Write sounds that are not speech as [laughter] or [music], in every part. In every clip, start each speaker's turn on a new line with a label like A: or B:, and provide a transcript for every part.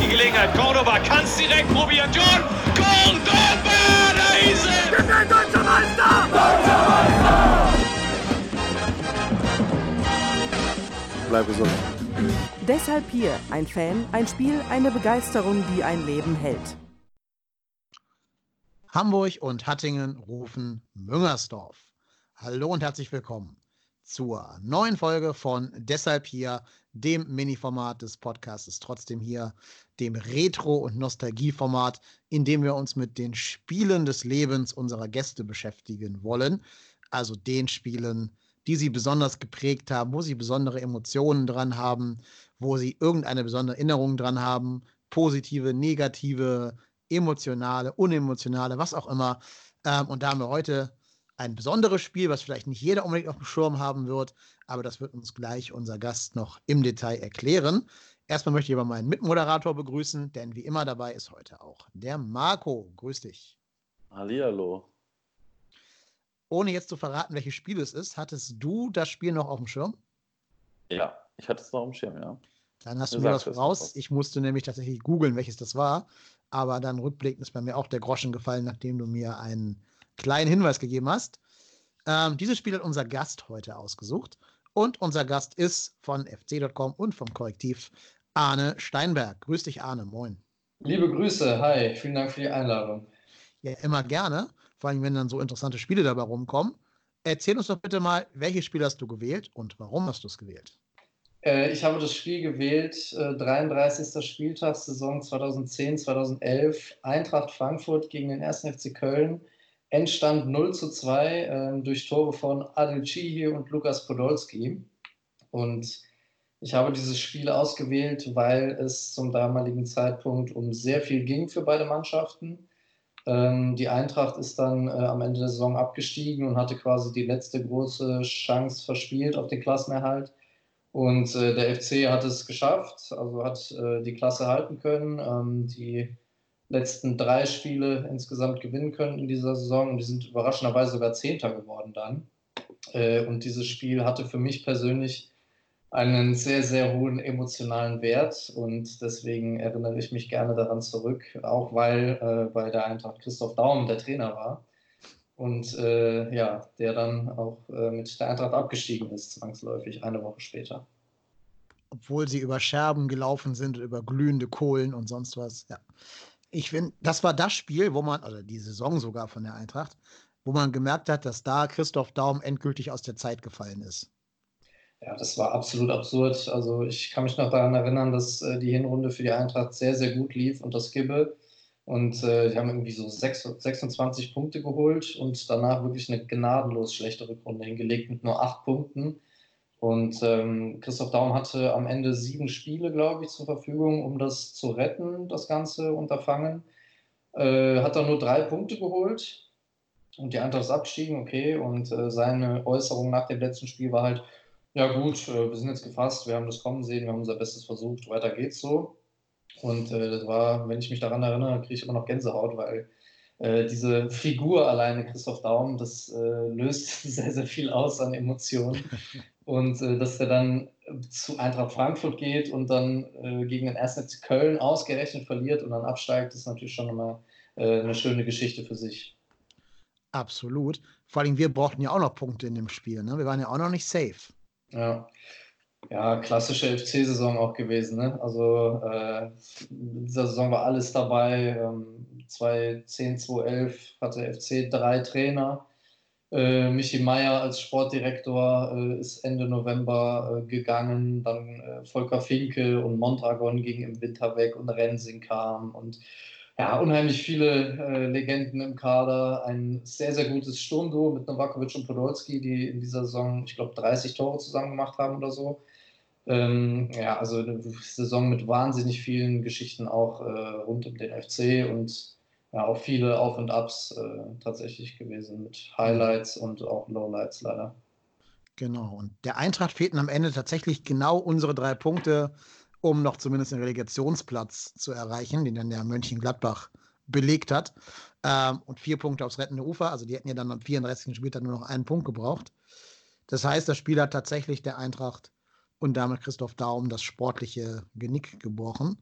A: Die Gelegenheit. Cordoba kann es direkt probieren. John Cordoba, da ist er! Wir sind deutscher Meister! Deutscher Meister!
B: Bleib gesund.
C: Deshalb hier ein Fan, ein Spiel, eine Begeisterung, die ein Leben hält.
D: Hamburg und Hattingen rufen Müngersdorf. Hallo und herzlich willkommen zur neuen Folge von Deshalb hier, dem Mini-Format des Podcasts, trotzdem hier, dem Retro- und Nostalgie-Format, in dem wir uns mit den Spielen des Lebens unserer Gäste beschäftigen wollen. Also den Spielen, die sie besonders geprägt haben, wo sie besondere Emotionen dran haben, wo sie irgendeine besondere Erinnerung dran haben, positive, negative, emotionale, unemotionale, was auch immer. Ähm, und da haben wir heute ein besonderes Spiel, was vielleicht nicht jeder unbedingt auf dem Schirm haben wird, aber das wird uns gleich unser Gast noch im Detail erklären. Erstmal möchte ich aber meinen Mitmoderator begrüßen, denn wie immer dabei ist heute auch der Marco. Grüß dich.
B: Hallihallo.
D: Ohne jetzt zu verraten, welches Spiel es ist, hattest du das Spiel noch auf dem Schirm?
B: Ja, ich hatte es noch auf dem Schirm, ja.
D: Dann hast du,
B: Du
D: mir was
B: es
D: voraus. Ich musste nämlich tatsächlich googeln, welches das war. Aber dann rückblickend ist bei mir auch der Groschen gefallen, nachdem du mir einen kleinen Hinweis gegeben hast. Ähm, dieses Spiel hat unser Gast heute ausgesucht. Und unser Gast ist von fc.com und vom Korrektiv Arne Steinberg. Grüß dich, Arne. Moin.
E: Liebe Grüße, hi, vielen Dank für die Einladung.
D: Ja, immer gerne. Vor allem, wenn dann so interessante Spiele dabei rumkommen. Erzähl uns doch bitte mal, welches Spiel hast du gewählt und warum hast du es gewählt?
E: Äh, ich habe das Spiel gewählt, äh, 33. Spieltag, Saison 2010, 2011, Eintracht Frankfurt gegen den 1. FC Köln. Endstand 0 zu 2 äh, durch Tore von Adel Cihi und Lukas Podolski. Und ich habe dieses Spiel ausgewählt, weil es zum damaligen Zeitpunkt um sehr viel ging für beide Mannschaften. Ähm, die Eintracht ist dann äh, am Ende der Saison abgestiegen und hatte quasi die letzte große Chance verspielt auf den Klassenerhalt. Und äh, der FC hat es geschafft, also hat äh, die Klasse halten können, ähm, die letzten drei Spiele insgesamt gewinnen können in dieser Saison und die sind überraschenderweise sogar Zehnter geworden dann. Äh, und dieses Spiel hatte für mich persönlich einen sehr, sehr hohen emotionalen Wert und deswegen erinnere ich mich gerne daran zurück, auch weil äh, bei der Eintracht Christoph Daum der Trainer war und äh, ja, der dann auch äh, mit der Eintracht abgestiegen ist, zwangsläufig, eine Woche später.
D: Obwohl sie über Scherben gelaufen sind, über glühende Kohlen und sonst was. Ja. Ich finde, das war das Spiel, wo man, oder die Saison sogar von der Eintracht, wo man gemerkt hat, dass da Christoph Daum endgültig aus der Zeit gefallen ist.
E: Ja, das war absolut absurd. Also ich kann mich noch daran erinnern, dass äh, die Hinrunde für die Eintracht sehr, sehr gut lief unter Skibbe. Und äh, die haben irgendwie so sechs, 26 Punkte geholt und danach wirklich eine gnadenlos schlechte Rückrunde hingelegt mit nur acht Punkten. Und ähm, Christoph Daum hatte am Ende sieben Spiele, glaube ich, zur Verfügung, um das zu retten, das ganze Unterfangen. Äh, hat dann nur drei Punkte geholt und die Eintracht ist abgestiegen, okay. Und äh, seine Äußerung nach dem letzten Spiel war halt, ja gut, äh, wir sind jetzt gefasst, wir haben das kommen sehen, wir haben unser Bestes versucht, weiter geht's so. Und äh, das war, wenn ich mich daran erinnere, kriege ich immer noch Gänsehaut, weil äh, diese Figur alleine, Christoph Daum, das äh, löst [laughs] sehr, sehr viel aus an Emotionen. [laughs] Und äh, dass er dann zu Eintracht Frankfurt geht und dann äh, gegen den 1. FC Köln ausgerechnet verliert und dann absteigt, ist natürlich schon immer eine schöne Geschichte für sich.
D: Absolut. Vor allem, wir brauchten ja auch noch Punkte in dem Spiel. Ne? Wir waren ja auch noch nicht safe.
E: Ja, ja klassische FC-Saison auch gewesen. Ne? Also äh, in dieser Saison war alles dabei. Ähm, 2010, 2011 hatte FC drei Trainer. Äh, Michi Meier als Sportdirektor äh, ist Ende November äh, gegangen. Dann äh, Volker Finke und Mondragon gingen im Winter weg und Rensing kam. Und ja, unheimlich viele äh, Legenden im Kader. Ein sehr, sehr gutes Sturmduo mit Novakovic und Podolski, die in dieser Saison, ich glaube, 30 Tore zusammen gemacht haben oder so. Ähm, ja, also eine Saison mit wahnsinnig vielen Geschichten auch äh, rund um den FC und ja, auch viele Auf und Abs äh, tatsächlich gewesen mit Highlights und auch Lowlights leider.
D: Genau, und der Eintracht fehlten am Ende tatsächlich genau unsere drei Punkte, um noch zumindest den Relegationsplatz zu erreichen, den dann der Mönchengladbach belegt hat. Ähm, und vier Punkte aufs rettende Ufer, also die hätten ja dann am 34. Spieltag nur noch einen Punkt gebraucht. Das heißt, das Spiel hat tatsächlich der Eintracht und damit Christoph Daum das sportliche Genick gebrochen.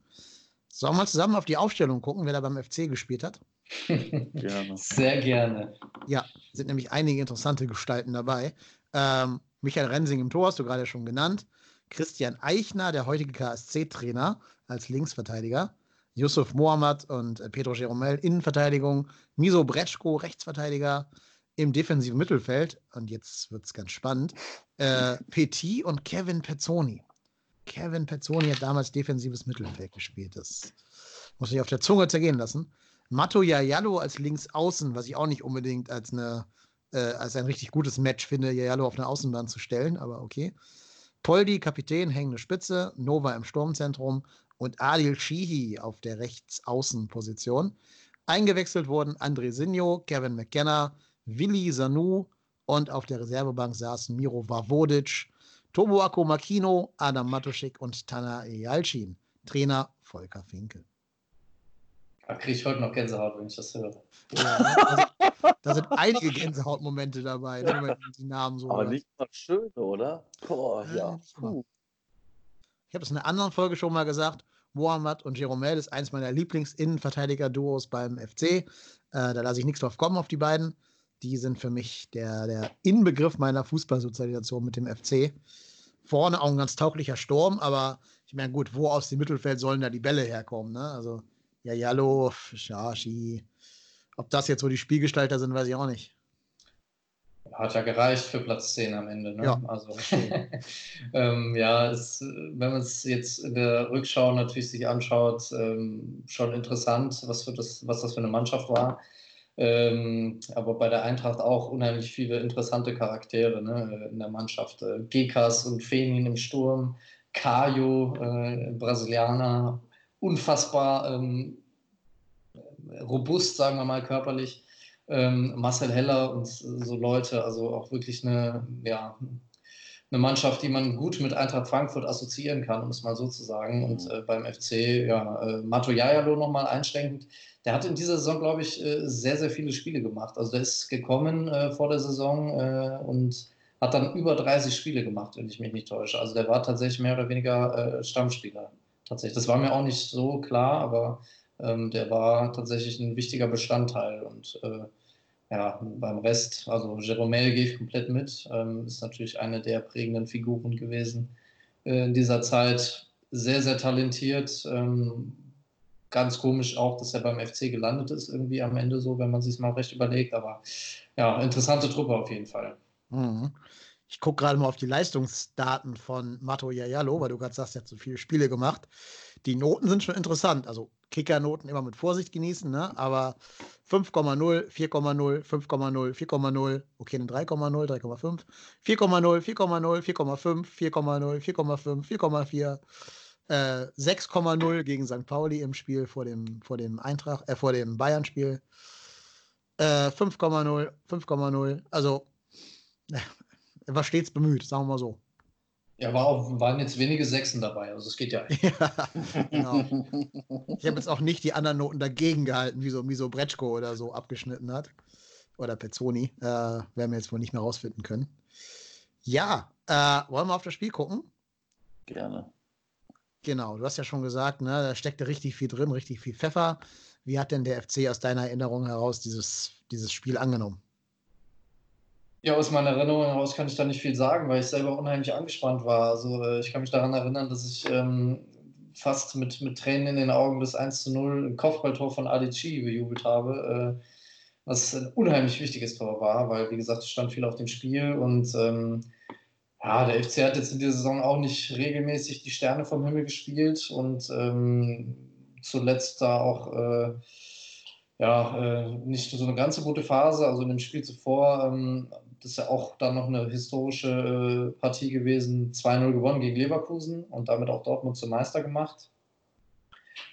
D: Sollen wir mal zusammen auf die Aufstellung gucken, wer da beim FC gespielt hat? [laughs]
E: gerne. Sehr gerne.
D: Ja, sind nämlich einige interessante Gestalten dabei. Ähm, Michael Rensing im Tor hast du gerade schon genannt. Christian Eichner, der heutige KSC-Trainer, als Linksverteidiger. Yusuf Mohammad und äh, Pedro Jeromel Innenverteidigung. Miso Bretschko, Rechtsverteidiger im defensiven Mittelfeld. Und jetzt wird es ganz spannend. Äh, [laughs] Petit und Kevin Pezzoni. Kevin Pezzoni hat damals defensives Mittelfeld gespielt. Das muss ich auf der Zunge zergehen lassen. Mato Yayalo als Linksaußen, was ich auch nicht unbedingt als, eine, äh, als ein richtig gutes Match finde, Yayalo auf eine Außenbahn zu stellen, aber okay. Poldi, Kapitän, hängende Spitze, Nova im Sturmzentrum und Adil Shihi auf der Rechtsaußenposition. Eingewechselt wurden André Sinjo, Kevin McKenna, Willi Sanu und auf der Reservebank saßen Miro Vavodic, Tomoako Makino, Adam Matuschik und Tana Yalcin. Trainer Volker Finkel.
E: Da kriege ich heute noch Gänsehaut, wenn ich das höre.
D: Ja, also, da sind einige Gänsehautmomente dabei, ne, wenn man die Namen so.
B: Aber hört. nicht mal schön, oder? Boah, ja.
D: ja. Ich habe es in einer anderen Folge schon mal gesagt. Mohamed und Jeromel ist eins meiner Lieblings-Innenverteidiger-Duos beim FC. Äh, da lasse ich nichts drauf kommen auf die beiden. Die sind für mich der, der Inbegriff meiner Fußballsozialisation mit dem FC. Vorne auch ein ganz tauglicher Sturm, aber ich meine, gut, wo aus dem Mittelfeld sollen da die Bälle herkommen? Ne? Also ja, Jallo, Shashi. Ob das jetzt so die Spielgestalter sind, weiß ich auch nicht.
E: Hat ja gereicht für Platz 10 am Ende. Ne?
D: Ja,
E: also, [laughs] [laughs] ähm, ja es, wenn man es jetzt in der Rückschau natürlich sich anschaut, ähm, schon interessant, was, für das, was das für eine Mannschaft war. Ähm, aber bei der Eintracht auch unheimlich viele interessante Charaktere ne, in der Mannschaft. Äh, Gekas und Fenin im Sturm, Caio, äh, Brasilianer, unfassbar ähm, robust, sagen wir mal, körperlich. Ähm, Marcel Heller und so Leute, also auch wirklich eine, ja, eine Mannschaft, die man gut mit Eintracht Frankfurt assoziieren kann, um es mal so zu sagen. Und mhm. äh, beim FC, ja, äh, Mato Jajalo nochmal einschränkend. Der hat in dieser Saison, glaube ich, äh, sehr, sehr viele Spiele gemacht. Also der ist gekommen äh, vor der Saison äh, und hat dann über 30 Spiele gemacht, wenn ich mich nicht täusche. Also der war tatsächlich mehr oder weniger äh, Stammspieler tatsächlich. Das war mir auch nicht so klar, aber ähm, der war tatsächlich ein wichtiger Bestandteil. Und äh, ja, beim Rest, also Jeromel gehe ich komplett mit, ähm, ist natürlich eine der prägenden Figuren gewesen äh, in dieser Zeit. Sehr, sehr talentiert. Ähm, ganz komisch auch, dass er beim FC gelandet ist, irgendwie am Ende so, wenn man sich mal recht überlegt. Aber ja, interessante Truppe auf jeden Fall.
D: Mhm. Ich gucke gerade mal auf die Leistungsdaten von Mato Yayalo, weil du gerade sagst, er hat so viele Spiele gemacht. Die Noten sind schon interessant. Also Kickernoten immer mit Vorsicht genießen, ne? aber 5,0, 4,0, 5,0, 4,0, okay, eine 3,0, 3,5, 4,0, 4,0, 4,5, 4,0, 4,5, 4,4, äh, 6,0 gegen St. Pauli im Spiel vor dem, vor dem Eintracht, äh, vor dem Bayern-Spiel. Äh, 5,0, 5,0, also er war stets bemüht, sagen wir mal so.
E: Ja, war auch, waren jetzt wenige Sechsen dabei, also es geht ja. [laughs] ja
D: genau. Ich habe jetzt auch nicht die anderen Noten dagegen gehalten, wie so Miso Bretschko oder so abgeschnitten hat. Oder Pezzoni. Äh, werden wir jetzt wohl nicht mehr rausfinden können. Ja, äh, wollen wir auf das Spiel gucken?
B: Gerne.
D: Genau, du hast ja schon gesagt, ne, da steckte richtig viel drin, richtig viel Pfeffer. Wie hat denn der FC aus deiner Erinnerung heraus dieses, dieses Spiel angenommen?
E: Ja, aus meiner Erinnerung heraus kann ich da nicht viel sagen, weil ich selber unheimlich angespannt war. Also äh, ich kann mich daran erinnern, dass ich ähm, fast mit, mit Tränen in den Augen das 1 zu 0 Kopfballtor von Adichie bejubelt habe, äh, was ein unheimlich wichtiges Tor war, weil, wie gesagt, es stand viel auf dem Spiel und ähm, ja, der FC hat jetzt in dieser Saison auch nicht regelmäßig die Sterne vom Himmel gespielt und ähm, zuletzt da auch äh, ja, äh, nicht so eine ganz gute Phase. Also in dem Spiel zuvor, ähm, das ist ja auch dann noch eine historische äh, Partie gewesen, 2-0 gewonnen gegen Leverkusen und damit auch Dortmund zum Meister gemacht.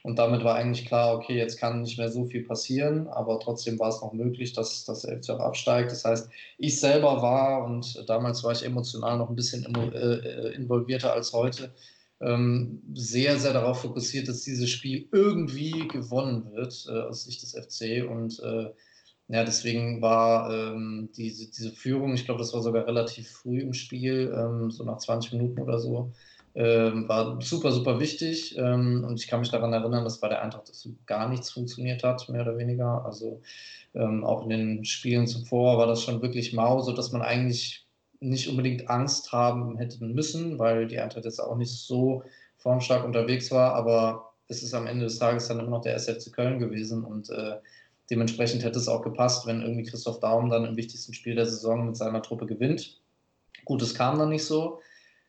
E: Und damit war eigentlich klar, okay, jetzt kann nicht mehr so viel passieren, aber trotzdem war es noch möglich, dass, der FC auch absteigt. Das heißt, ich selber war und damals war ich emotional noch ein bisschen äh, involvierter als heute, ähm, sehr, sehr darauf fokussiert, dass dieses Spiel irgendwie gewonnen wird äh, aus Sicht des FC. Und äh, ja, deswegen war ähm, diese, diese Führung, ich glaube, das war sogar relativ früh im Spiel, ähm, so nach 20 Minuten oder so, ähm, war super, super wichtig. Ähm, und ich kann mich daran erinnern, dass bei der Eintracht gar nichts funktioniert hat, mehr oder weniger. Also ähm, auch in den Spielen zuvor war das schon wirklich mau, sodass man eigentlich nicht unbedingt Angst haben hätten müssen, weil die Eintracht jetzt auch nicht so formstark unterwegs war, aber es ist am Ende des Tages dann immer noch der SFC Köln gewesen und äh, dementsprechend hätte es auch gepasst, wenn irgendwie Christoph Daum dann im wichtigsten Spiel der Saison mit seiner Truppe gewinnt. Gut, es kam dann nicht so.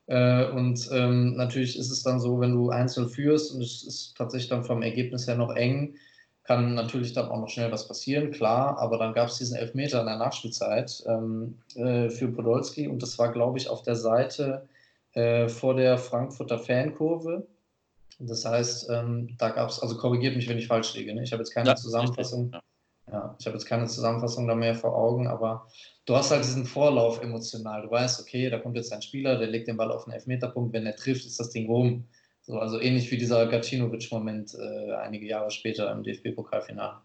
E: Äh, und ähm, natürlich ist es dann so, wenn du einzeln führst und es ist tatsächlich dann vom Ergebnis her noch eng, kann natürlich dann auch noch schnell was passieren, klar, aber dann gab es diesen Elfmeter in der Nachspielzeit ähm, äh, für Podolski und das war, glaube ich, auf der Seite äh, vor der Frankfurter Fankurve. Das heißt, ähm, da gab es, also korrigiert mich, wenn ich falsch liege. Ne? Ich habe jetzt keine ja, Zusammenfassung. Ja. ja, ich habe jetzt keine Zusammenfassung da mehr vor Augen, aber du hast halt diesen Vorlauf emotional. Du weißt, okay, da kommt jetzt ein Spieler, der legt den Ball auf den Elfmeterpunkt, wenn er trifft, ist das Ding rum. So, also ähnlich wie dieser Gacinovic-Moment äh, einige Jahre später im DFB-Pokalfinale.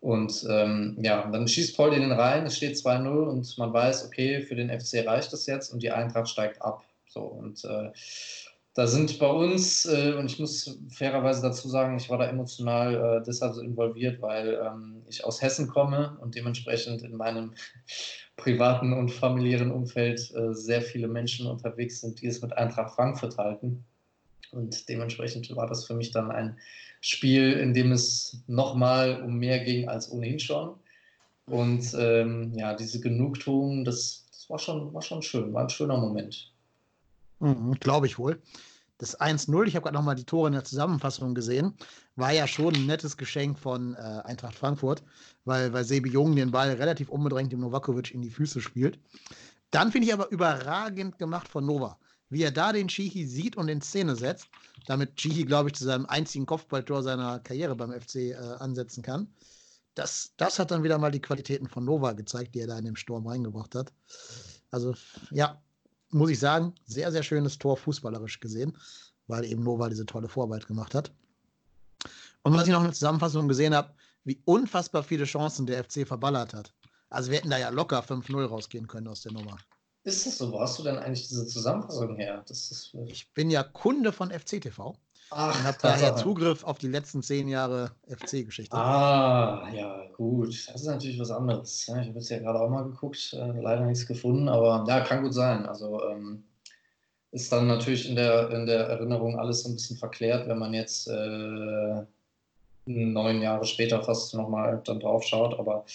E: Und ähm, ja, dann schießt Paul den rein, es steht 2-0 und man weiß, okay, für den FC reicht das jetzt und die Eintracht steigt ab. So, und äh, da sind bei uns, äh, und ich muss fairerweise dazu sagen, ich war da emotional äh, deshalb so involviert, weil ähm, ich aus Hessen komme und dementsprechend in meinem privaten und familiären Umfeld äh, sehr viele Menschen unterwegs sind, die es mit Eintracht Frankfurt halten. Und dementsprechend war das für mich dann ein Spiel, in dem es nochmal um mehr ging als ohnehin schon. Und ähm, ja, diese Genugtuung, das, das war, schon, war schon schön, war ein schöner Moment.
D: Mhm, Glaube ich wohl. Das 1-0, ich habe gerade nochmal die Tore in der Zusammenfassung gesehen, war ja schon ein nettes Geschenk von äh, Eintracht Frankfurt, weil, weil Sebi Jung den Ball relativ unbedrängt dem Novakovic in die Füße spielt. Dann finde ich aber überragend gemacht von Nova wie er da den Chihi sieht und in Szene setzt, damit Chihi, glaube ich, zu seinem einzigen Kopfballtor seiner Karriere beim FC äh, ansetzen kann. Das, das hat dann wieder mal die Qualitäten von Nova gezeigt, die er da in dem Sturm reingebracht hat. Also, ja, muss ich sagen, sehr, sehr schönes Tor fußballerisch gesehen, weil eben Nova diese tolle Vorarbeit gemacht hat. Und was ich noch in der Zusammenfassung gesehen habe, wie unfassbar viele Chancen der FC verballert hat. Also wir hätten da ja locker 5-0 rausgehen können aus der Nummer.
E: Ist das so? Wo hast du denn eigentlich diese Zusammenfassung her?
D: Äh, ich bin ja Kunde von FCTV. Ach, habe daher Zugriff auf die letzten zehn Jahre FC-Geschichte.
E: Ah, ja, gut. Das ist natürlich was anderes. Ich habe jetzt ja gerade auch mal geguckt, äh, leider nichts gefunden, aber ja, kann gut sein. Also ähm, ist dann natürlich in der, in der Erinnerung alles so ein bisschen verklärt, wenn man jetzt äh, neun Jahre später fast nochmal dann drauf schaut. Aber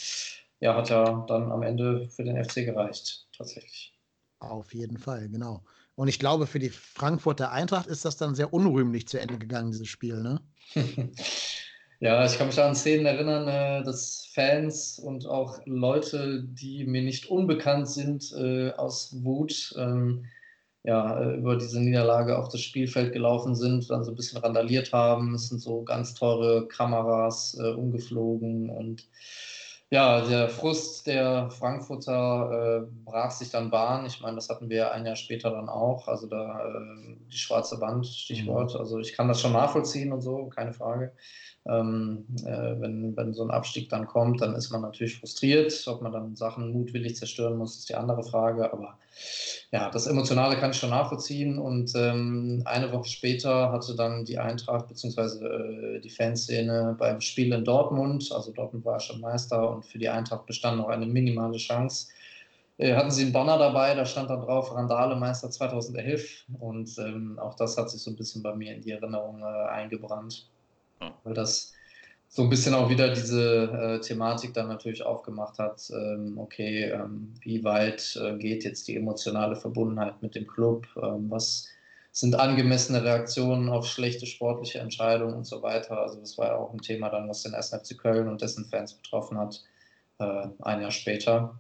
E: ja, hat ja dann am Ende für den FC gereicht, tatsächlich.
D: Auf jeden Fall, genau. Und ich glaube, für die Frankfurter Eintracht ist das dann sehr unrühmlich zu Ende gegangen, dieses Spiel, ne? [laughs]
E: ja, ich kann mich an Szenen erinnern, äh, dass Fans und auch Leute, die mir nicht unbekannt sind, äh, aus Wut ähm, ja, äh, über diese Niederlage auf das Spielfeld gelaufen sind, dann so ein bisschen randaliert haben. Es sind so ganz teure Kameras umgeflogen und ja, der Frust der Frankfurter äh, brach sich dann Bahn. Ich meine, das hatten wir ein Jahr später dann auch. Also da äh, die schwarze Wand, Stichwort. Mhm. Also ich kann das schon nachvollziehen und so, keine Frage. Ähm, äh, wenn, wenn so ein Abstieg dann kommt, dann ist man natürlich frustriert. Ob man dann Sachen mutwillig zerstören muss, ist die andere Frage. Aber ja, das Emotionale kann ich schon nachvollziehen. Und ähm, eine Woche später hatte dann die Eintracht bzw. Äh, die Fanszene beim Spiel in Dortmund, also Dortmund war schon Meister und für die Eintracht bestand noch eine minimale Chance, äh, hatten sie einen Banner dabei, da stand dann drauf Randale Meister 2011 und ähm, auch das hat sich so ein bisschen bei mir in die Erinnerung äh, eingebrannt, weil das so ein bisschen auch wieder diese äh, Thematik dann natürlich aufgemacht hat, ähm, okay, ähm, wie weit äh, geht jetzt die emotionale Verbundenheit mit dem Club, ähm, was sind angemessene Reaktionen auf schlechte sportliche Entscheidungen und so weiter. Also das war ja auch ein Thema dann, was den 1. FC Köln und dessen Fans betroffen hat, äh, ein Jahr später.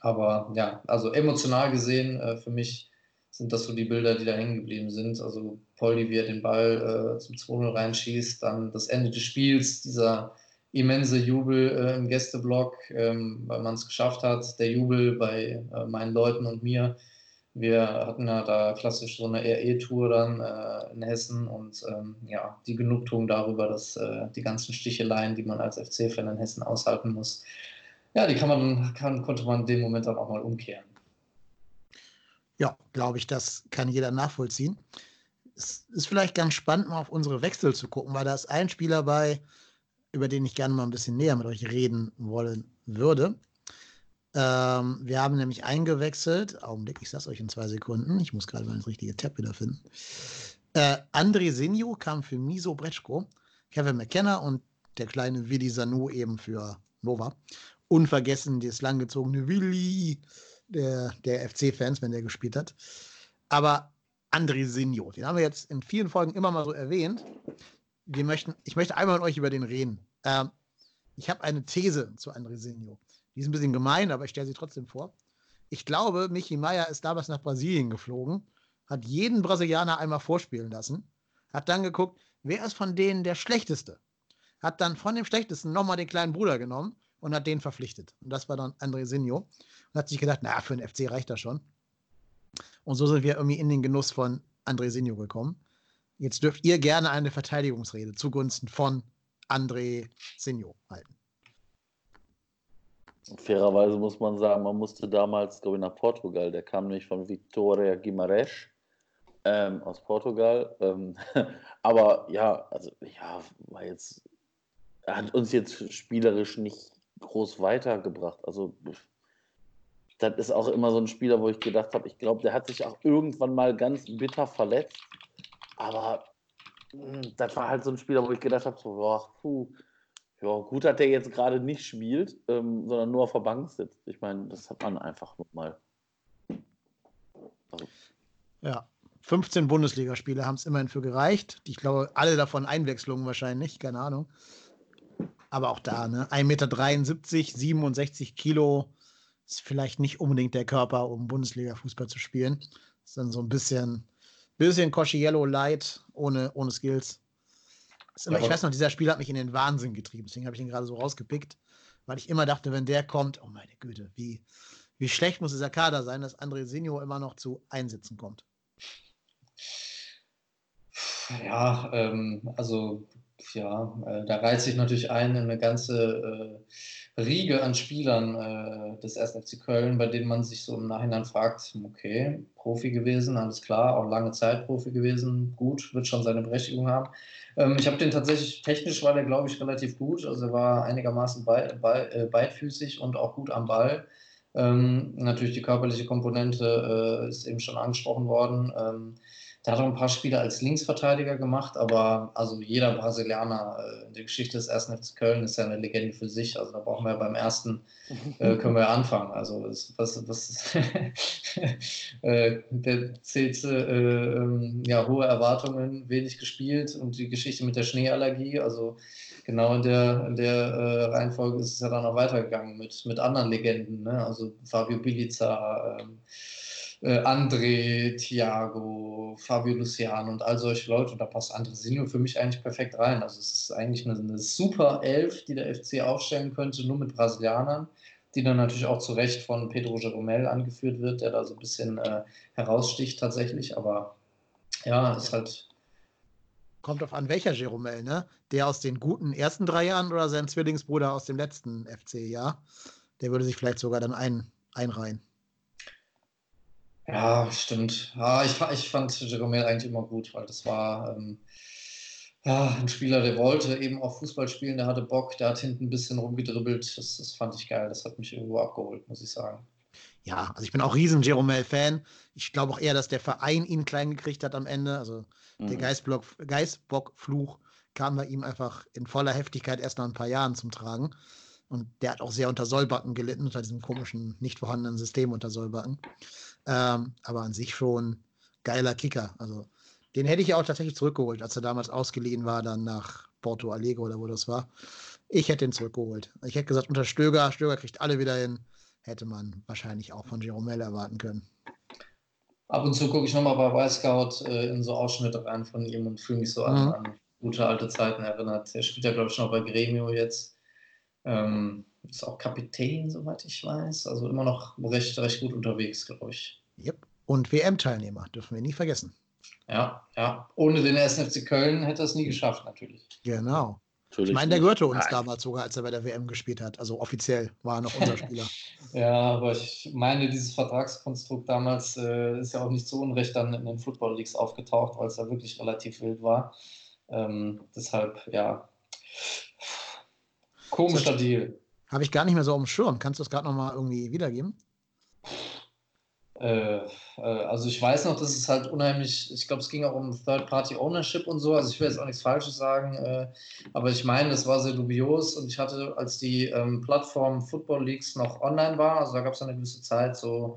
E: Aber ja, also emotional gesehen, äh, für mich sind das so die Bilder, die da hängen geblieben sind. Also Poldi, wie er den Ball äh, zum 2-0 reinschießt, dann das Ende des Spiels, dieser immense Jubel äh, im Gästeblock, ähm, weil man es geschafft hat, der Jubel bei äh, meinen Leuten und mir. Wir hatten ja da klassisch so eine RE-Tour dann äh, in Hessen und ähm, ja, die Genugtuung darüber, dass äh, die ganzen Sticheleien, die man als FC-Fan in Hessen aushalten muss, ja, die kann man, kann, konnte man in dem Moment dann auch mal umkehren.
D: Ja, glaube ich, das kann jeder nachvollziehen. Es ist vielleicht ganz spannend, mal auf unsere Wechsel zu gucken, weil da ist ein Spieler bei, über den ich gerne mal ein bisschen näher mit euch reden wollen würde. Ähm, wir haben nämlich eingewechselt. Augenblick, ich sag's euch in zwei Sekunden. Ich muss gerade mal das richtige Tab wiederfinden. Äh, André Sinjo kam für Miso Bretschko, Kevin McKenna und der kleine Willi Sanu eben für Nova. Unvergessen das langgezogene Willi der, der FC-Fans, wenn der gespielt hat. Aber André Sinjo, den haben wir jetzt in vielen Folgen immer mal so erwähnt. Wir möchten, ich möchte einmal mit euch über den reden. Ähm, ich habe eine These zu André Sinjo. Die ist ein bisschen gemein, aber ich stelle sie trotzdem vor. Ich glaube, Michi Meier ist damals nach Brasilien geflogen, hat jeden Brasilianer einmal vorspielen lassen, hat dann geguckt, wer ist von denen der Schlechteste. Hat dann von dem Schlechtesten nochmal den kleinen Bruder genommen und hat den verpflichtet. Und das war dann André Sinjo. Und hat sich gedacht, na, für den FC reicht das schon. Und so sind wir irgendwie in den Genuss von André Sinjo gekommen. Jetzt dürft ihr gerne eine Verteidigungsrede zugunsten von André Sinjo halten.
B: Fairerweise muss man sagen, man musste damals, glaube ich, nach Portugal. Der kam nämlich von Victoria Guimarães ähm, aus Portugal. Ähm, [laughs] aber ja, also ja, war jetzt, hat uns jetzt spielerisch nicht groß weitergebracht. Also das ist auch immer so ein Spieler, wo ich gedacht habe, ich glaube, der hat sich auch irgendwann mal ganz bitter verletzt. Aber mh, hm, das war halt so ein Spieler, wo ich gedacht habe, so, boah, puh, ja, gut, dass der jetzt gerade nicht spielt, ähm, sondern nur auf der Bank sitzt. Ich meine, das hat man einfach nochmal.
D: Also. Ja, 15 Bundesligaspiele haben es immerhin für gereicht. Ich glaube, alle davon Einwechslungen wahrscheinlich, keine Ahnung. Aber auch da, ne? 1,73 Meter, 67 Kilo ist vielleicht nicht unbedingt der Körper, um Bundesliga-Fußball zu spielen. Ist dann so ein bisschen, bisschen Cosciello light, ohne, ohne Skills. Immer, ich weiß noch, dieser Spiel hat mich in den Wahnsinn getrieben. Deswegen habe ich ihn gerade so rausgepickt, weil ich immer dachte, wenn der kommt, oh meine Güte, wie, wie schlecht muss dieser Kader sein, dass André Sinjo immer noch zu Einsätzen kommt.
E: Ja, ähm, also ja, äh, da reizt sich natürlich ein eine ganze äh, Riege an Spielern äh, des 1. FC Köln, bei denen man sich so im Nachhinein fragt, okay, Profi gewesen, alles klar, auch lange Zeit Profi gewesen, gut, wird schon seine Berechtigung haben. Ähm, ich habe den tatsächlich, technisch war der, glaube ich, relativ gut. Also er war einigermaßen bei, bei, äh, beidfüßig und auch gut am Ball. Ähm, natürlich die körperliche Komponente äh, ist eben schon angesprochen worden. Ähm, der hat auch ein paar Spiele als Linksverteidiger gemacht, aber also jeder Brasilianer äh, in der Geschichte des ersten FC Köln ist ja eine Legende für sich. Also da brauchen wir ja beim ersten, äh, [laughs] können wir ja anfangen. Also was, was [laughs] äh, der zählte äh, ähm, ja, hohe Erwartungen, wenig gespielt und die Geschichte mit der Schneeallergie. Also genau in der, in der äh, Reihenfolge ist es ja dann auch weitergegangen mit, mit anderen Legenden. Ne? Also Fabio Bilica, ähm, äh, André, Thiago, Fabio Luciano und all solche Leute. Und da passt André Sinio für mich eigentlich perfekt rein. Also es ist eigentlich eine, eine super Elf, die der FC aufstellen könnte, nur mit Brasilianern, die dann natürlich auch zu Recht von Pedro Jeromel angeführt wird, der da so ein bisschen äh, heraussticht tatsächlich. Aber ja, ist halt
D: kommt auf an, welcher Jeromel, ne? Der aus den guten ersten drei Jahren oder sein Zwillingsbruder aus dem letzten FC-Jahr? Der würde sich vielleicht sogar dann ein, einreihen.
E: Ja, stimmt. Ja, ich, ich fand Jerome eigentlich immer gut, weil das war ähm, ja, ein Spieler, der wollte eben auch Fußball spielen, der hatte Bock, der hat hinten ein bisschen rumgedribbelt. Das, das fand ich geil, das hat mich irgendwo abgeholt, muss ich sagen.
D: ja, also ich bin auch riesen Jeromel-Fan. Ich glaube auch eher, dass der Verein ihn klein gekriegt hat am Ende. Also mhm. der Geistbock-Fluch kam bei ihm einfach in voller Heftigkeit erst nach ein paar Jahren zum Tragen. Und der hat auch sehr unter Sollbacken gelitten, unter diesem komischen, nicht vorhandenen System unter Sollbacken. Ähm, aber an sich schon geiler Kicker. Also den hätte ich auch tatsächlich zurückgeholt, als er damals ausgeliehen war, dann nach Porto Alegre oder wo das war. Ich hätte ihn zurückgeholt. Ich hätte gesagt, unter Stöger, Stöger kriegt alle wieder hin hätte man wahrscheinlich auch von Jeromel erwarten können.
E: Ab und zu gucke ich nochmal bei Y-Scout äh, in so Ausschnitte rein von ihm und fühle mich so mhm. an, an, gute alte Zeiten erinnert. Er spielt ja, glaube ich, noch bei Gremio jetzt. Ähm, ist auch Kapitän, soweit ich weiß. Also immer noch recht, recht gut unterwegs, glaube ich.
D: Yep. Und WM-Teilnehmer, dürfen wir nie vergessen.
E: Ja, ja. Ohne den 1. FC Köln hätte er es nie geschafft, natürlich.
D: Genau. Natürlich ich meine, der gehörte uns Nein. damals sogar, als er bei der WM gespielt hat. Also offiziell war er noch unser Spieler. [laughs]
E: ja, aber ich meine, dieses Vertragskonstrukt damals äh, ist ja auch nicht so unrecht dann in den Football Leagues aufgetaucht, weil es ja wirklich relativ wild war. Ähm, deshalb, ja, komischer Deal.
D: Habe ich gar nicht mehr so auf dem Schirm. Kannst du es gerade nochmal irgendwie wiedergeben?
E: Äh, äh, also ich weiß noch, dass es halt unheimlich, ich glaube, es ging auch um Third-Party-Ownership und so, also ich will jetzt auch nichts Falsches sagen, äh, aber ich meine, das war sehr dubios und ich hatte, als die ähm, Plattform Football Leagues noch online war, also da gab es eine gewisse Zeit, so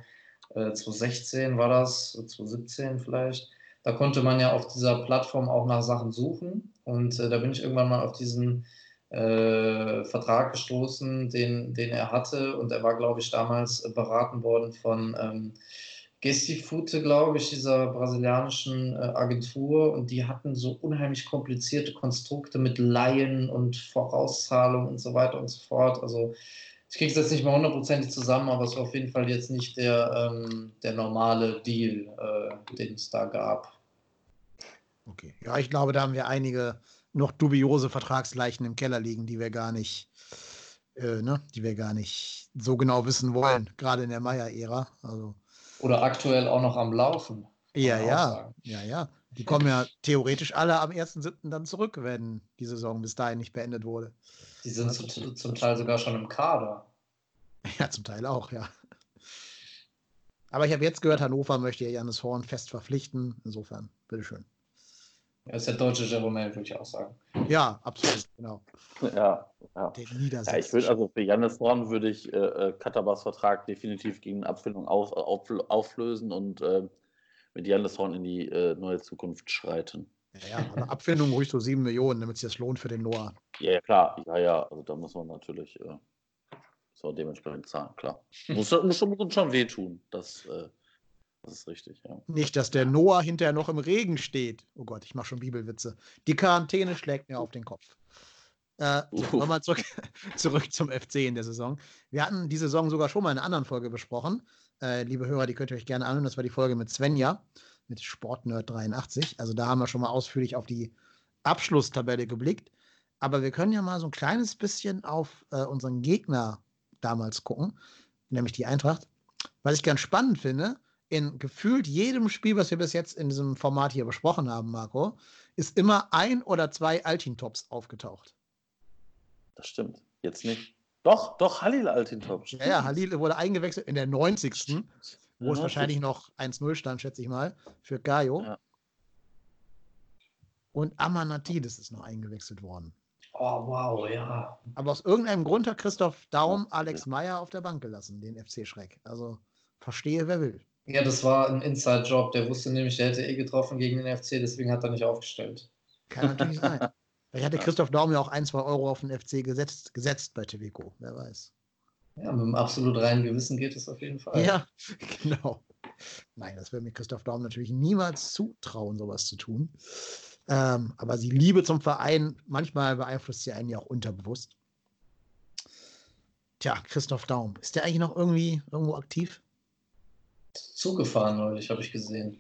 E: äh, 2016 war das, 2017 vielleicht, da konnte man ja auf dieser Plattform auch nach Sachen suchen und da bin ich irgendwann mal auf diesen äh, Vertrag gestoßen, den, den er hatte. Und er war, glaube ich, damals beraten worden von ähm, Gestifute, glaube ich, dieser brasilianischen äh, Agentur. Und die hatten so unheimlich komplizierte Konstrukte mit Laien und Vorauszahlungen und so weiter und so fort. Also ich kriege es jetzt nicht mehr hundertprozentig zusammen, aber es war auf jeden Fall jetzt nicht der, ähm, der normale Deal, äh, den es da gab.
D: Okay, ja, ich glaube, da haben wir einige noch dubiose Vertragsleichen im Keller liegen, die wir gar nicht, äh, ne, die wir gar nicht so genau wissen wollen, gerade in der Meier-Ära. Also,
E: Oder aktuell auch noch am Laufen.
D: Ja, ja, ja, ja. Die kommen ja theoretisch alle am 1.7. dann zurück, wenn die Saison bis dahin nicht beendet wurde.
E: Die sind zum, zum Teil sogar schon im Kader. [laughs]
D: Ja, zum Teil auch, ja. Aber ich habe jetzt gehört, Hannover möchte ja Janis Horn fest verpflichten. Insofern, bitteschön.
E: Er ist der deutsche Jerome, würde ich auch sagen.
D: Ja, absolut, genau.
B: Ja, ja. ja ich würde also für Janis Horn würde ich äh, äh, Katabas Vertrag definitiv gegen Abfindung auf, auf, auflösen und äh, mit Janis Horn in die äh, neue Zukunft schreiten.
D: Ja, ja, aber Abfindung ruhig so 7 Millionen, damit sich das lohnt für den Noah.
B: Ja, ja, klar. Ja, ja, also da muss man natürlich äh, so dementsprechend zahlen, klar. muss, muss, muss uns schon wehtun, dass äh, das ist richtig, ja.
D: Nicht, dass der Noah hinterher noch im Regen steht. Oh Gott, ich mache schon Bibelwitze. Die Quarantäne schlägt mir auf den Kopf. Äh. Nochmal zurück, [laughs] zurück zum FC in der Saison. Wir hatten die Saison sogar schon mal in einer anderen Folge besprochen. Äh, liebe Hörer, die könnt ihr euch gerne anhören. Das war die Folge mit Svenja, mit Sportnerd 83. Also da haben wir schon mal ausführlich auf die Abschlusstabelle geblickt. Aber wir können ja mal so ein kleines bisschen auf äh, unseren Gegner damals gucken, nämlich die Eintracht. Was ich ganz spannend finde, in gefühlt jedem Spiel, was wir bis jetzt in diesem Format hier besprochen haben, Marco, ist immer ein oder zwei Altintops aufgetaucht.
B: Das stimmt. Jetzt nicht. Doch, doch, Halil Altintop.
D: Ja, ja, Halil wurde eingewechselt in der 90. Wo es wahrscheinlich noch 1-0 stand, schätze ich mal, für Gaio. Ja. Und Amanatidis ist noch eingewechselt worden.
E: Oh, wow, ja.
D: Aber aus irgendeinem Grund hat Christoph Daum Alex Meyer auf der Bank gelassen, den FC-Schreck. Also verstehe, wer will.
E: Ja, das war ein Inside-Job. Der wusste nämlich, der hätte eh getroffen gegen den FC, deswegen hat er nicht aufgestellt.
D: Kann natürlich sein. Vielleicht hatte Christoph Daum ja auch ein, zwei Euro auf den FC gesetzt, gesetzt bei Tevico, wer weiß.
E: Ja, mit einem absolut reinen Gewissen geht es auf jeden Fall.
D: Ja, [laughs] genau. Nein, das würde mir Christoph Daum natürlich niemals zutrauen, sowas zu tun. Ähm, aber die Liebe zum Verein, manchmal beeinflusst sie einen ja auch unterbewusst. Tja, Christoph Daum, ist der eigentlich noch irgendwie irgendwo aktiv?
E: Zug gefahren neulich, habe ich gesehen.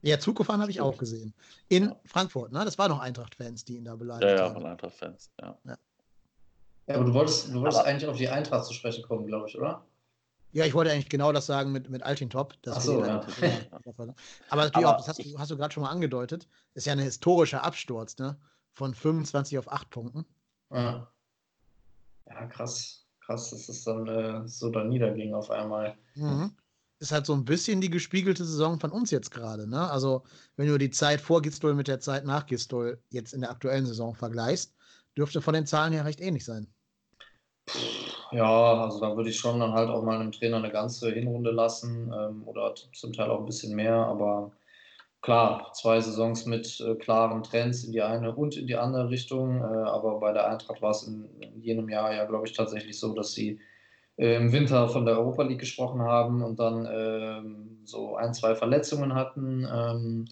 D: Ja, Zug gefahren habe ich auch gesehen. In ja. Frankfurt, ne? Das waren noch Eintracht-Fans, die ihn da beleidigt
B: haben. Ja,
D: ja,
B: von Eintracht-Fans, ja. ja.
E: Ja, aber du wolltest, du wolltest eigentlich auf die Eintracht zu sprechen kommen, glaube ich, oder?
D: Ja, ich wollte eigentlich genau das sagen mit, mit Altintop.
E: Ach so, ja. [laughs]
D: aber natürlich auch, das hast du, hast du gerade schon mal angedeutet, ist ja ein historischer Absturz, ne? Von 25 auf 8 Punkten.
E: Ja, ja krass. Krass, dass es dann äh, so da niederging auf einmal.
D: Mhm. Ist halt so ein bisschen die gespiegelte Saison von uns jetzt gerade. Ne? Also, wenn du die Zeit vor Gistol mit der Zeit nach Gistol jetzt in der aktuellen Saison vergleichst, dürfte von den Zahlen her recht ähnlich sein.
E: Ja, also da würde ich schon dann halt auch mal einem Trainer eine ganze Hinrunde lassen ähm, oder zum Teil auch ein bisschen mehr, aber klar, zwei Saisons mit äh, klaren Trends in die eine und in die andere Richtung, äh, aber bei der Eintracht war es in, in jenem Jahr ja, glaube ich, tatsächlich so, dass sie im Winter von der Europa League gesprochen haben und dann ähm, so ein, zwei Verletzungen hatten. Ähm,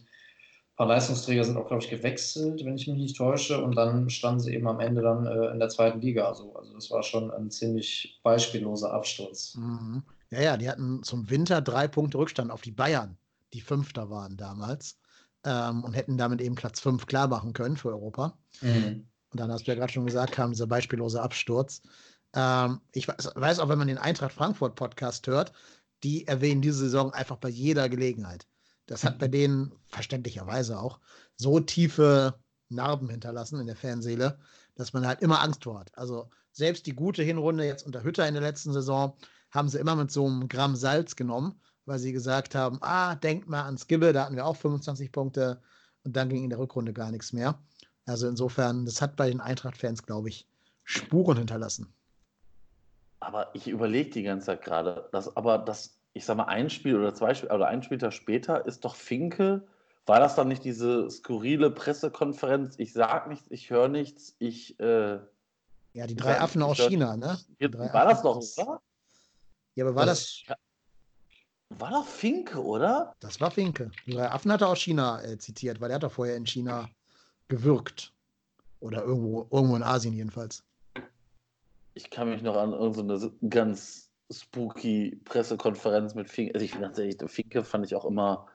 E: paar Leistungsträger sind auch, glaube ich, gewechselt, wenn ich mich nicht täusche. Und dann standen sie eben am Ende dann äh, in der zweiten Liga. Also, also das war schon ein ziemlich beispielloser Absturz.
D: Mhm. Ja, ja, die hatten zum Winter drei Punkte Rückstand auf die Bayern, die Fünfter waren damals. Ähm, und hätten damit eben Platz fünf klar machen können für Europa. Mhm. Und dann hast du ja gerade schon gesagt, kam dieser beispiellose Absturz. Ähm, ich weiß, weiß auch, wenn man den Eintracht Frankfurt Podcast hört, die erwähnen diese Saison einfach bei jeder Gelegenheit. Das hat bei denen verständlicherweise auch so tiefe Narben hinterlassen in der Fanseele, dass man halt immer Angst vor hat. Also selbst die gute Hinrunde jetzt unter Hütter in der letzten Saison haben sie immer mit so einem Gramm Salz genommen, weil sie gesagt haben, ah, denkt mal an Skibbe, da hatten wir auch 25 Punkte und dann ging in der Rückrunde gar nichts mehr. Also insofern, das hat bei den Eintracht-Fans, glaube ich, Spuren hinterlassen.
B: Aber ich überlege die ganze Zeit gerade, dass aber das ich sag mal, ein Spiel oder zwei Spiele oder ein Spieltag später ist doch Finke. War das dann nicht diese skurrile Pressekonferenz? Ich sag nichts, ich höre nichts, ich. Äh,
D: ja, die drei Affen aus China, ne?
B: War das doch, oder?
D: Ja, aber war das.
B: das war doch Finke, oder?
D: Das war Finke. Die drei Affen hat er aus China äh, zitiert, weil er hat doch vorher in China gewirkt. Oder irgendwo, irgendwo in Asien jedenfalls.
B: Ich kann mich noch an irgendeine ganz spooky Pressekonferenz mit Finke. Also ich bin ganz ehrlich, Finke fand ich auch immer,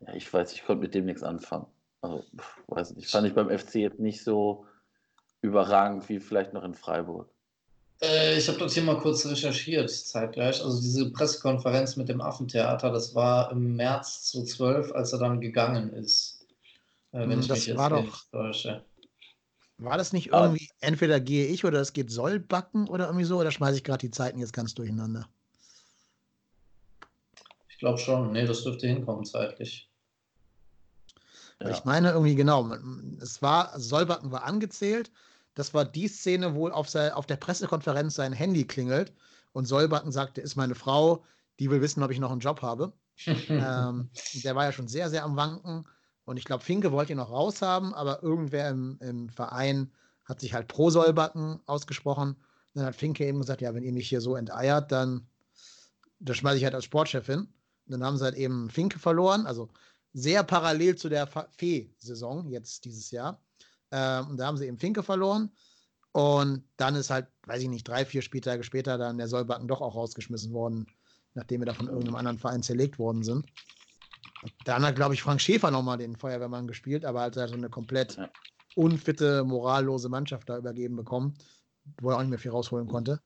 B: ja, ich weiß, ich konnte mit dem nichts anfangen. Also, weiß nicht, fand ich beim FC jetzt nicht so überragend wie vielleicht noch in Freiburg.
E: Äh, ich habe das hier mal kurz recherchiert, zeitgleich. Also diese Pressekonferenz mit dem Affentheater, das war im März 2012, als er dann gegangen ist.
D: Äh, wenn hm, ich das mich jetzt war doch, täusche. War das nicht irgendwie, Aber, entweder gehe ich oder es geht Sollbacken oder irgendwie so, oder schmeiße ich gerade die Zeiten jetzt ganz durcheinander?
E: Ich glaube schon. Nee, das dürfte hinkommen zeitlich.
D: Ja. Ich meine irgendwie genau, es war, Sollbacken war angezählt. Das war die Szene, wo auf, sein, auf der Pressekonferenz sein Handy klingelt und Sollbacken sagte, ist meine Frau, die will wissen, ob ich noch einen Job habe. [laughs] ähm, der war ja schon sehr, sehr am Wanken. Und ich glaube, Finke wollte ihn noch raushaben, aber irgendwer im, im Verein hat sich halt pro Sollbacken ausgesprochen. Dann hat Finke eben gesagt, ja, wenn ihr mich hier so enteiert, dann das schmeiße ich halt als Sportchef hin. Und dann haben sie halt eben Finke verloren, also sehr parallel zu der Fee-Saison jetzt dieses Jahr. Ähm, und da haben sie eben Finke verloren. Und dann ist halt, weiß ich nicht, drei, vier Spieltage später dann der Sollbacken doch auch rausgeschmissen worden, nachdem wir da von irgendeinem anderen Verein zerlegt worden sind. Dann hat, glaube ich, Frank Schäfer nochmal den Feuerwehrmann gespielt, aber hat halt so eine komplett ja. unfitte, morallose Mannschaft da übergeben bekommen, wo er auch nicht mehr viel rausholen konnte.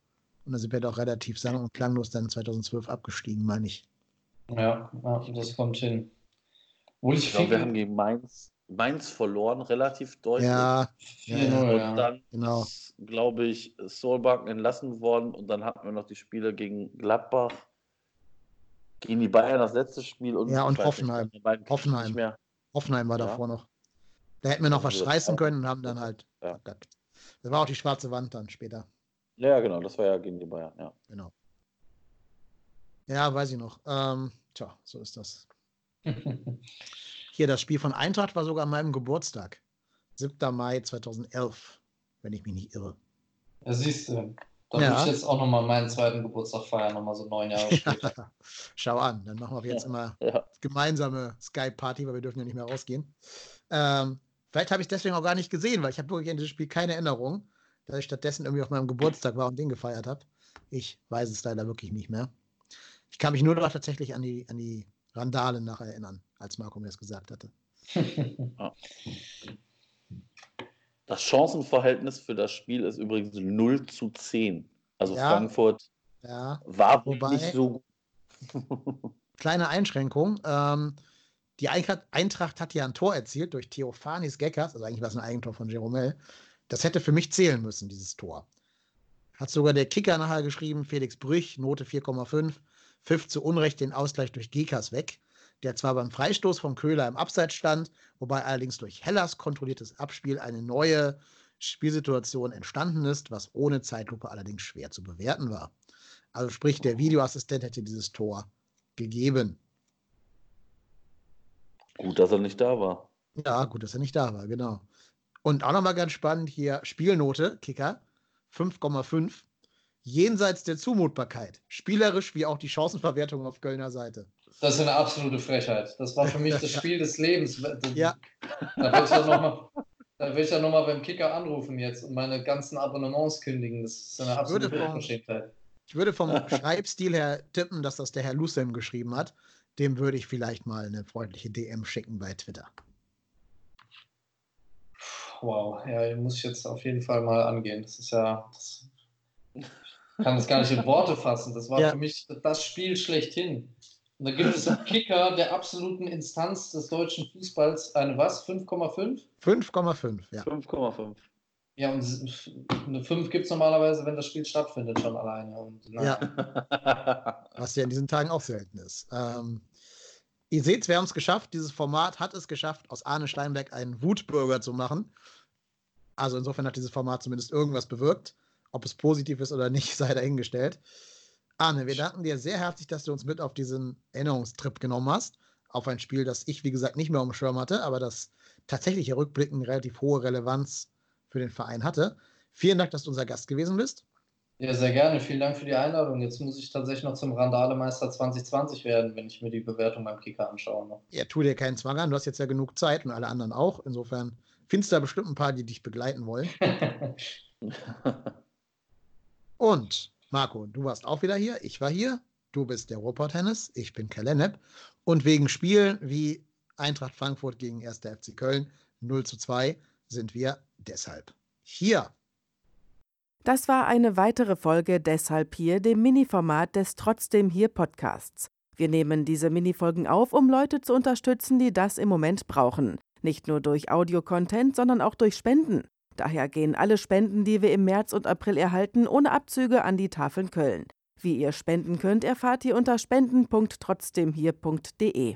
D: Und dann sind wir doch relativ sang- und klanglos dann 2012 abgestiegen, meine ich.
E: Ja, ja, das kommt hin.
B: Wo ich, ich glaube, wir haben gegen Mainz, Mainz verloren, relativ deutlich.
D: Ja,
B: ja, ja und dann, genau. glaube ich, Solbakken entlassen worden und dann hatten wir noch die Spiele gegen Gladbach gegen die Bayern das letzte Spiel
D: und ja und Hoffenheim. Nicht, Hoffenheim. Hoffenheim war ja. davor noch. Da hätten wir noch was reißen können und haben dann halt ja. verkackt. Das war auch die schwarze Wand dann später.
B: Ja, genau, das war ja gegen die Bayern, ja.
D: Genau. Ja, weiß ich noch. Ähm, tja, so ist das. [laughs] Hier, das Spiel von Eintracht war sogar an meinem Geburtstag. 7. Mai 2011, wenn ich mich nicht irre.
E: Ja, siehst du. Dann ja. würde ich jetzt auch nochmal meinen zweiten Geburtstag feiern, nochmal so neun Jahre [laughs] später. Ja.
D: Schau an, dann machen wir jetzt ja. immer gemeinsame Skype-Party, weil wir dürfen ja nicht mehr rausgehen. Ähm, vielleicht habe ich es deswegen auch gar nicht gesehen, weil ich habe wirklich in diesem Spiel keine Erinnerung, dass ich stattdessen irgendwie auf meinem Geburtstag war und den gefeiert habe. Ich weiß es leider wirklich nicht mehr. Ich kann mich nur noch tatsächlich an die, an die Randalen nachher erinnern, als Marco mir das gesagt hatte. [laughs] [laughs]
B: Das Chancenverhältnis für das Spiel ist übrigens 0 zu 10. Also ja, Frankfurt
D: ja,
B: war wobei, nicht so [laughs]
D: Kleine Einschränkung. Ähm, die Eintracht hat ja ein Tor erzielt durch Theophanis Geckers, also eigentlich war es ein Eigentor von Jeromel. Das hätte für mich zählen müssen, dieses Tor. Hat sogar der Kicker nachher geschrieben, Felix Brüch, Note 4,5. pfiff zu Unrecht den Ausgleich durch Gekas weg, der zwar beim Freistoß von Köhler im Abseits stand, wobei allerdings durch Hellas kontrolliertes Abspiel eine neue Spielsituation entstanden ist, was ohne Zeitlupe allerdings schwer zu bewerten war. Also sprich, der Videoassistent hätte dieses Tor gegeben.
B: Gut, dass er nicht da war.
D: Ja, gut, dass er nicht da war, genau. Und auch nochmal ganz spannend hier, Spielnote, Kicker, 5,5. Jenseits der Zumutbarkeit. Spielerisch wie auch die Chancenverwertung auf Kölner Seite.
E: Das ist eine absolute Frechheit. Das war für mich [laughs] das Spiel des Lebens.
D: Ja.
E: Da will ich ja nochmal da will ich ja noch mal beim Kicker anrufen jetzt und meine ganzen Abonnements kündigen. Das ist eine absolute Unverschämtheit.
D: Ich würde vom Schreibstil her tippen, dass das der Herr Lucem geschrieben hat. Dem würde ich vielleicht mal eine freundliche DM schicken bei Twitter.
E: Wow, ja, muss ich jetzt auf jeden Fall mal angehen. Das ist ja. Das kann das gar nicht in Worte fassen. Das war ja. für mich das Spiel schlechthin. Und da gibt es im Kicker der absoluten Instanz des deutschen Fußballs eine was? 5,5?
D: 5,5, ja.
B: 5,5.
E: Ja, und eine 5 gibt es normalerweise, wenn das Spiel stattfindet, schon alleine. Und,
D: ja. [laughs] Was ja in diesen Tagen auch selten ist. Ähm, ihr seht, wir haben es geschafft. Dieses Format hat es geschafft, aus Arne Steinberg einen Wutbürger zu machen. Also insofern hat dieses Format zumindest irgendwas bewirkt. Ob es positiv ist oder nicht, [laughs] sei dahingestellt. Arne, wir danken dir sehr herzlich, dass du uns mit auf diesen Erinnerungstrip genommen hast. Auf ein Spiel, das ich, wie gesagt, nicht mehr umschirm hatte, aber das tatsächlich rückblickend relativ hohe Relevanz für den Verein hatte. Vielen Dank, dass du unser Gast gewesen bist.
E: Ja, sehr gerne. Vielen Dank für die Einladung. Jetzt muss ich tatsächlich noch zum Randalemeister 2020 werden, wenn ich mir die Bewertung beim Kicker anschaue.
D: Ja, tu dir keinen Zwang an. Du hast jetzt ja genug Zeit und alle anderen auch. Insofern findest du da bestimmt ein paar, die dich begleiten wollen. [laughs] und Marco, du warst auch wieder hier. Ich war hier. Du bist der Ruhrpott Hennes. Ich bin Kalenep. Und wegen Spielen wie Eintracht Frankfurt gegen 1. FC Köln 0 zu 2 sind wir deshalb hier.
C: Das war eine weitere Folge Deshalb hier, dem Mini-Format des Trotzdem hier Podcasts. Wir nehmen diese Mini-Folgen auf, um Leute zu unterstützen, die das im Moment brauchen. Nicht nur durch Audio-Content, sondern auch durch Spenden. Daher gehen alle Spenden, die wir im März und April erhalten, ohne Abzüge an die Tafeln Köln. Wie ihr spenden könnt, erfahrt ihr unter spenden.trotzdemhier.de.